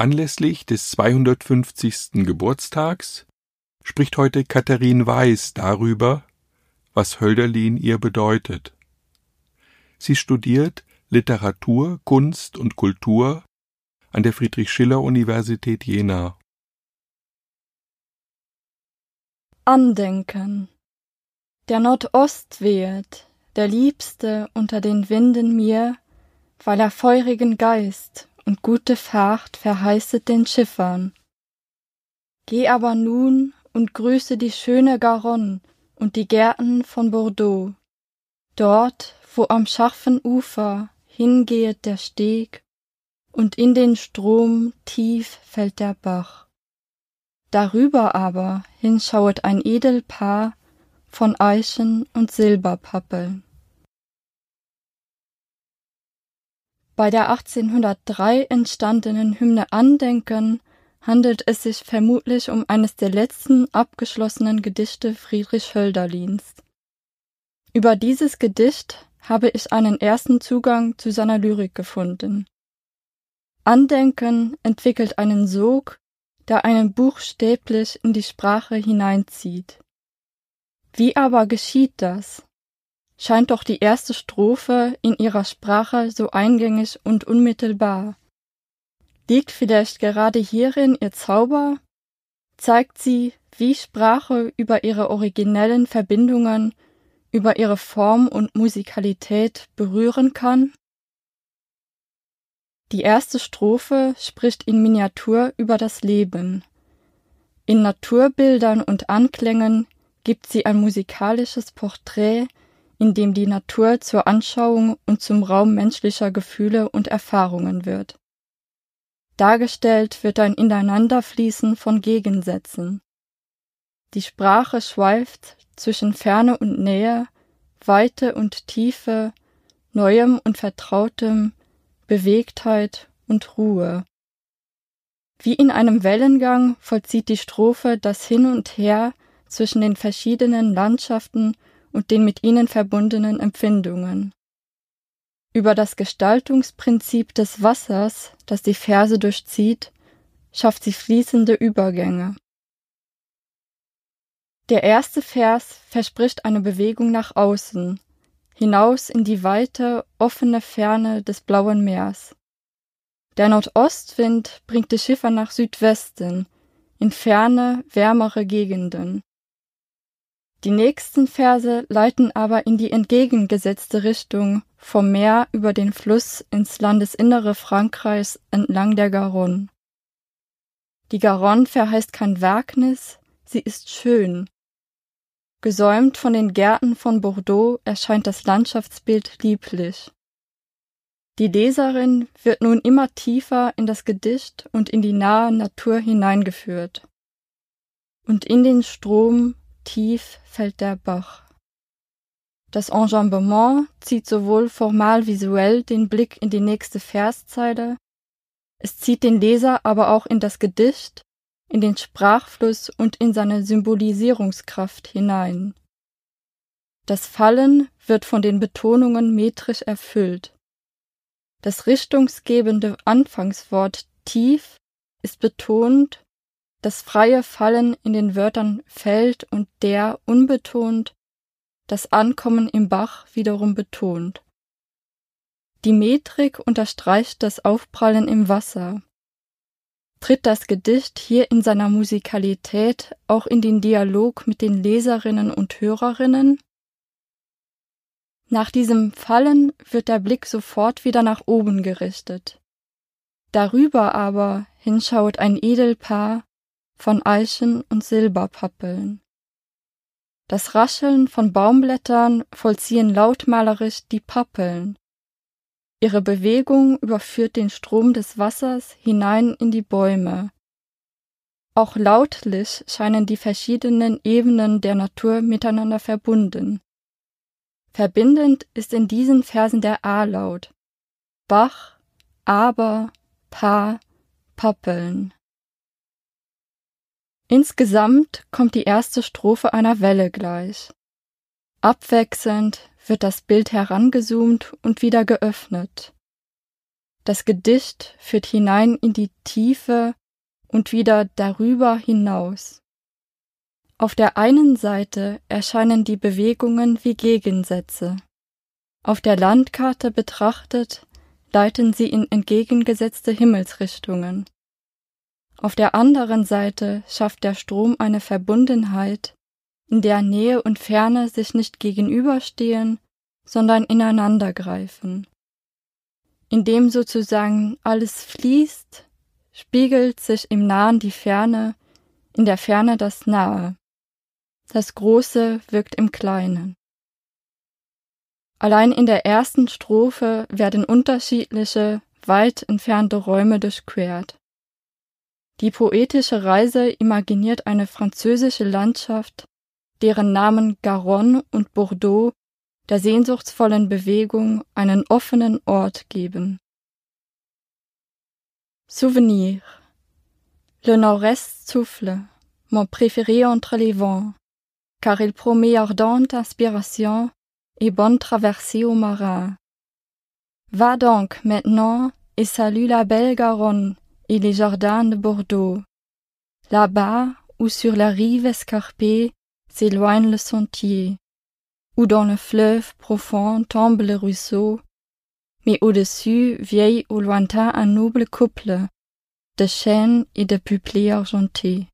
Anlässlich des 250. Geburtstags spricht heute Katharin Weiß darüber, was Hölderlin ihr bedeutet. Sie studiert Literatur, Kunst und Kultur an der Friedrich-Schiller-Universität Jena. Andenken Der Nordost wehet, der Liebste unter den Winden mir, weil er feurigen Geist und gute Fahrt verheißet den Schiffern. Geh aber nun und grüße die schöne Garonne und die Gärten von Bordeaux. Dort, wo am scharfen Ufer hingehet der Steg und in den Strom tief fällt der Bach. Darüber aber hinschauet ein Edelpaar von Eichen und Silberpappeln. Bei der 1803 entstandenen Hymne Andenken handelt es sich vermutlich um eines der letzten abgeschlossenen Gedichte Friedrich Hölderlins. Über dieses Gedicht habe ich einen ersten Zugang zu seiner Lyrik gefunden. Andenken entwickelt einen Sog, der einen buchstäblich in die Sprache hineinzieht. Wie aber geschieht das? Scheint doch die erste Strophe in ihrer Sprache so eingängig und unmittelbar. Liegt vielleicht gerade hierin ihr Zauber? Zeigt sie, wie Sprache über ihre originellen Verbindungen, über ihre Form und Musikalität berühren kann? Die erste Strophe spricht in Miniatur über das Leben. In Naturbildern und Anklängen gibt sie ein musikalisches Porträt in dem die Natur zur Anschauung und zum Raum menschlicher Gefühle und Erfahrungen wird. Dargestellt wird ein Ineinanderfließen von Gegensätzen. Die Sprache schweift zwischen Ferne und Nähe, Weite und Tiefe, Neuem und Vertrautem, Bewegtheit und Ruhe. Wie in einem Wellengang vollzieht die Strophe das Hin und Her zwischen den verschiedenen Landschaften und den mit ihnen verbundenen Empfindungen. Über das Gestaltungsprinzip des Wassers, das die Verse durchzieht, schafft sie fließende Übergänge. Der erste Vers verspricht eine Bewegung nach außen, hinaus in die weite, offene Ferne des blauen Meers. Der Nordostwind bringt die Schiffer nach Südwesten, in ferne, wärmere Gegenden. Die nächsten Verse leiten aber in die entgegengesetzte Richtung vom Meer über den Fluss ins Landesinnere Frankreichs entlang der Garonne. Die Garonne verheißt kein Wagnis, sie ist schön. Gesäumt von den Gärten von Bordeaux erscheint das Landschaftsbild lieblich. Die Leserin wird nun immer tiefer in das Gedicht und in die nahe Natur hineingeführt. Und in den Strom tief fällt der Bach. Das Enjambement zieht sowohl formal visuell den Blick in die nächste Verszeile, es zieht den Leser aber auch in das Gedicht, in den Sprachfluss und in seine Symbolisierungskraft hinein. Das Fallen wird von den Betonungen metrisch erfüllt. Das richtungsgebende Anfangswort tief ist betont das freie Fallen in den Wörtern fällt und der unbetont, das Ankommen im Bach wiederum betont. Die Metrik unterstreicht das Aufprallen im Wasser. Tritt das Gedicht hier in seiner Musikalität auch in den Dialog mit den Leserinnen und Hörerinnen? Nach diesem Fallen wird der Blick sofort wieder nach oben gerichtet. Darüber aber hinschaut ein Edelpaar, von Eichen und Silberpappeln. Das Rascheln von Baumblättern vollziehen lautmalerisch die Pappeln. Ihre Bewegung überführt den Strom des Wassers hinein in die Bäume. Auch lautlich scheinen die verschiedenen Ebenen der Natur miteinander verbunden. Verbindend ist in diesen Versen der A-Laut. Bach, Aber, Pa, Pappeln. Insgesamt kommt die erste Strophe einer Welle gleich. Abwechselnd wird das Bild herangezoomt und wieder geöffnet. Das Gedicht führt hinein in die Tiefe und wieder darüber hinaus. Auf der einen Seite erscheinen die Bewegungen wie Gegensätze. Auf der Landkarte betrachtet leiten sie in entgegengesetzte Himmelsrichtungen. Auf der anderen Seite schafft der Strom eine Verbundenheit, in der Nähe und Ferne sich nicht gegenüberstehen, sondern ineinandergreifen. Indem sozusagen alles fließt, spiegelt sich im Nahen die Ferne, in der Ferne das Nahe. Das Große wirkt im Kleinen. Allein in der ersten Strophe werden unterschiedliche, weit entfernte Räume durchquert. Die poetische Reise imaginiert eine französische Landschaft, deren Namen Garonne und Bordeaux der sehnsuchtsvollen Bewegung einen offenen Ort geben. Souvenir Le nord-est souffle, mon préféré entre les vents, car il promet ardente inspiration et bonne traversée au marin. Va donc maintenant et salue la belle Garonne les jardins de Bordeaux. Là-bas, où sur la rive escarpée s'éloigne le sentier, où dans le fleuve profond tombe le ruisseau, mais au-dessus vieille au lointain un noble couple de chênes et de peuplés argentés.